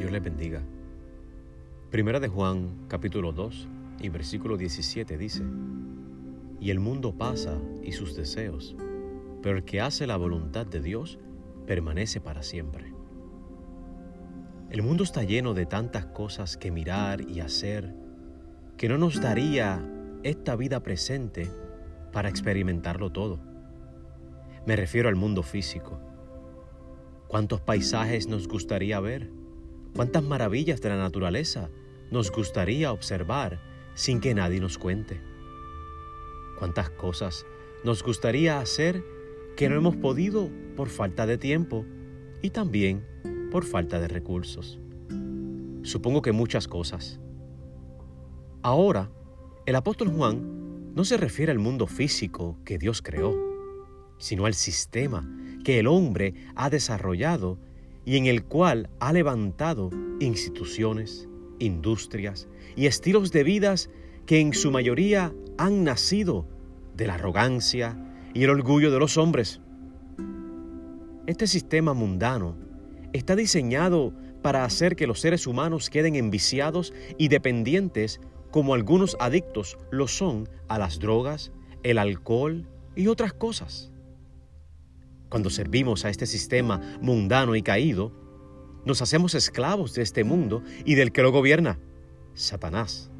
Dios les bendiga. Primera de Juan, capítulo 2 y versículo 17 dice, Y el mundo pasa y sus deseos, pero el que hace la voluntad de Dios permanece para siempre. El mundo está lleno de tantas cosas que mirar y hacer que no nos daría esta vida presente para experimentarlo todo. Me refiero al mundo físico. ¿Cuántos paisajes nos gustaría ver? ¿Cuántas maravillas de la naturaleza nos gustaría observar sin que nadie nos cuente? ¿Cuántas cosas nos gustaría hacer que no hemos podido por falta de tiempo y también por falta de recursos? Supongo que muchas cosas. Ahora, el apóstol Juan no se refiere al mundo físico que Dios creó, sino al sistema que el hombre ha desarrollado y en el cual ha levantado instituciones, industrias y estilos de vidas que en su mayoría han nacido de la arrogancia y el orgullo de los hombres. Este sistema mundano está diseñado para hacer que los seres humanos queden enviciados y dependientes como algunos adictos lo son a las drogas, el alcohol y otras cosas. Cuando servimos a este sistema mundano y caído, nos hacemos esclavos de este mundo y del que lo gobierna, Satanás.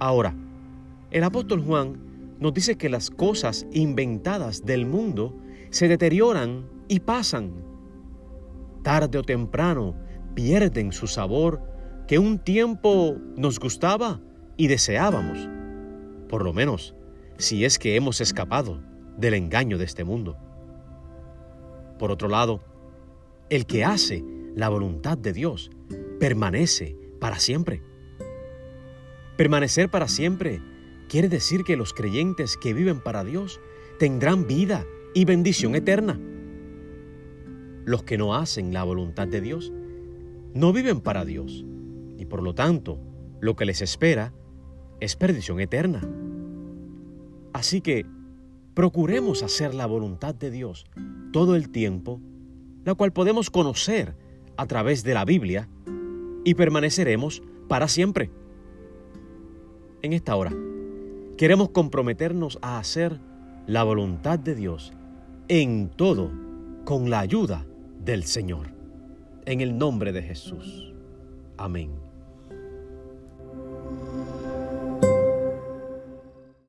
Ahora, el apóstol Juan nos dice que las cosas inventadas del mundo se deterioran y pasan. Tarde o temprano pierden su sabor que un tiempo nos gustaba y deseábamos, por lo menos si es que hemos escapado del engaño de este mundo. Por otro lado, el que hace la voluntad de Dios permanece para siempre. Permanecer para siempre quiere decir que los creyentes que viven para Dios tendrán vida y bendición eterna. Los que no hacen la voluntad de Dios no viven para Dios y por lo tanto lo que les espera es perdición eterna. Así que procuremos hacer la voluntad de Dios todo el tiempo, la cual podemos conocer a través de la Biblia y permaneceremos para siempre. En esta hora, queremos comprometernos a hacer la voluntad de Dios en todo con la ayuda del Señor. En el nombre de Jesús. Amén.